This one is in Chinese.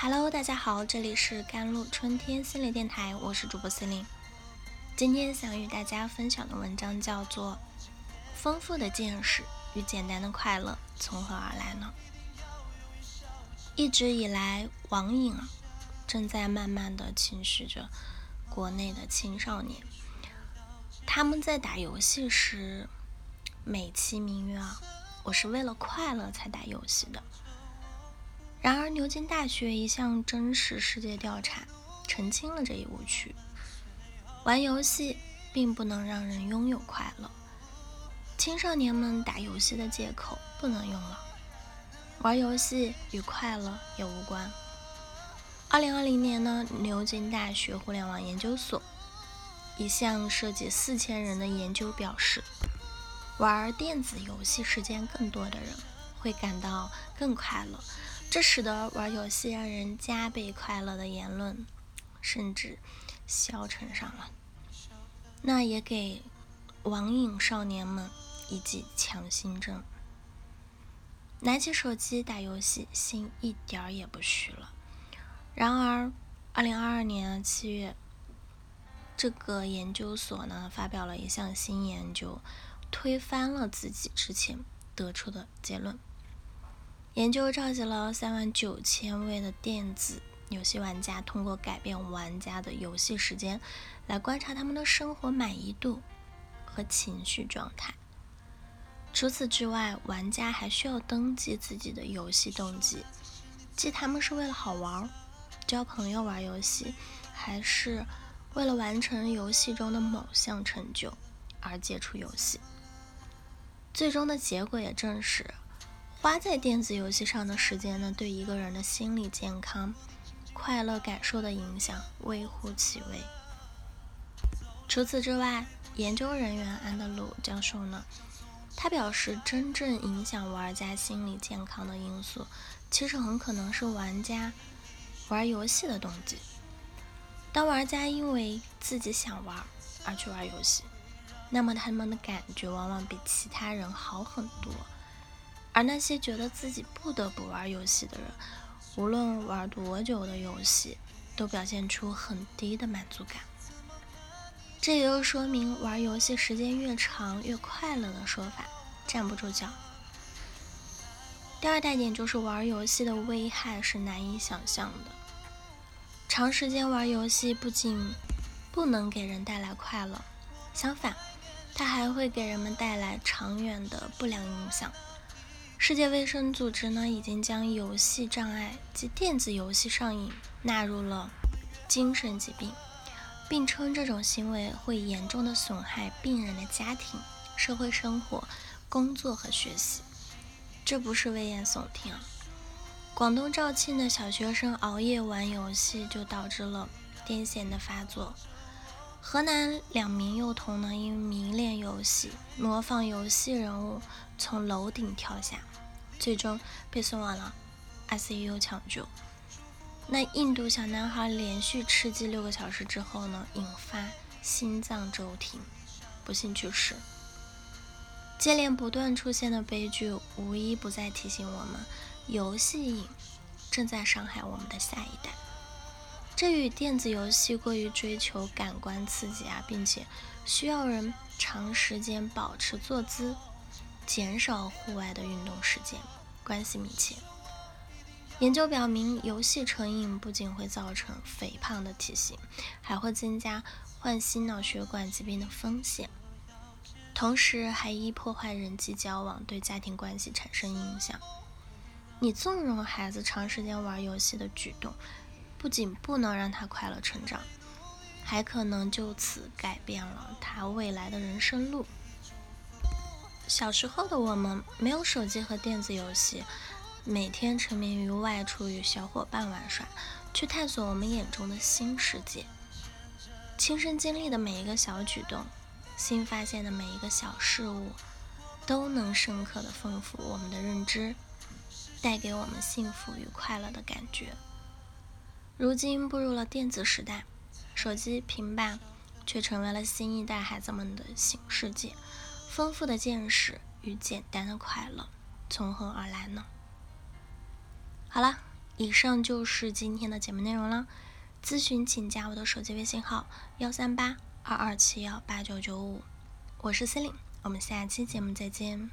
Hello，大家好，这里是甘露春天心理电台，我是主播心灵。今天想与大家分享的文章叫做《丰富的见识与简单的快乐从何而来呢？》一直以来，网瘾啊，正在慢慢的侵蚀着国内的青少年。他们在打游戏时，美其名曰啊，我是为了快乐才打游戏的。然而，牛津大学一项真实世界调查澄清了这一误区：玩游戏并不能让人拥有快乐。青少年们打游戏的借口不能用了，玩游戏与快乐也无关。二零二零年呢，牛津大学互联网研究所一项涉及四千人的研究表示，玩电子游戏时间更多的人会感到更快乐。这使得玩游戏让人加倍快乐的言论，甚至消沉上了。那也给网瘾少年们一剂强心针。拿起手机打游戏，心一点儿也不虚了。然而，二零二二年七月，这个研究所呢发表了一项新研究，推翻了自己之前得出的结论。研究召集了三万九千位的电子游戏玩家，通过改变玩家的游戏时间，来观察他们的生活满意度和情绪状态。除此之外，玩家还需要登记自己的游戏动机，即他们是为了好玩、交朋友玩游戏，还是为了完成游戏中的某项成就而接触游戏。最终的结果也证实。花在电子游戏上的时间呢，对一个人的心理健康、快乐感受的影响微乎其微。除此之外，研究人员安德鲁教授呢，他表示，真正影响玩家心理健康的因素，其实很可能是玩家玩游戏的动机。当玩家因为自己想玩而去玩游戏，那么他们的感觉往往比其他人好很多。而那些觉得自己不得不玩游戏的人，无论玩多久的游戏，都表现出很低的满足感。这也就说明玩游戏时间越长越快乐的说法站不住脚。第二大点就是玩游戏的危害是难以想象的。长时间玩游戏不仅不能给人带来快乐，相反，它还会给人们带来长远的不良影响。世界卫生组织呢，已经将游戏障碍及电子游戏上瘾纳入了精神疾病，并称这种行为会严重的损害病人的家庭、社会生活、工作和学习。这不是危言耸听啊！广东肇庆的小学生熬夜玩游戏就导致了癫痫的发作。河南两名幼童呢，因迷恋游戏，模仿游戏人物从楼顶跳下，最终被送往了 ICU 抢救。那印度小男孩连续吃鸡六个小时之后呢，引发心脏骤停，不幸去世。接连不断出现的悲剧，无一不在提醒我们，游戏瘾正在伤害我们的下一代。这与电子游戏过于追求感官刺激啊，并且需要人长时间保持坐姿，减少户外的运动时间关系密切。研究表明，游戏成瘾不仅会造成肥胖的体型，还会增加患心脑血管疾病的风险，同时还易破坏人际交往，对家庭关系产生影响。你纵容孩子长时间玩游戏的举动。不仅不能让他快乐成长，还可能就此改变了他未来的人生路。小时候的我们没有手机和电子游戏，每天沉迷于外出与小伙伴玩耍，去探索我们眼中的新世界。亲身经历的每一个小举动，新发现的每一个小事物，都能深刻的丰富我们的认知，带给我们幸福与快乐的感觉。如今步入了电子时代，手机、平板却成为了新一代孩子们的新世界。丰富的见识与简单的快乐从何而来呢？好了，以上就是今天的节目内容了。咨询请加我的手机微信号：幺三八二二七幺八九九五。我是 C 琳，我们下期节目再见。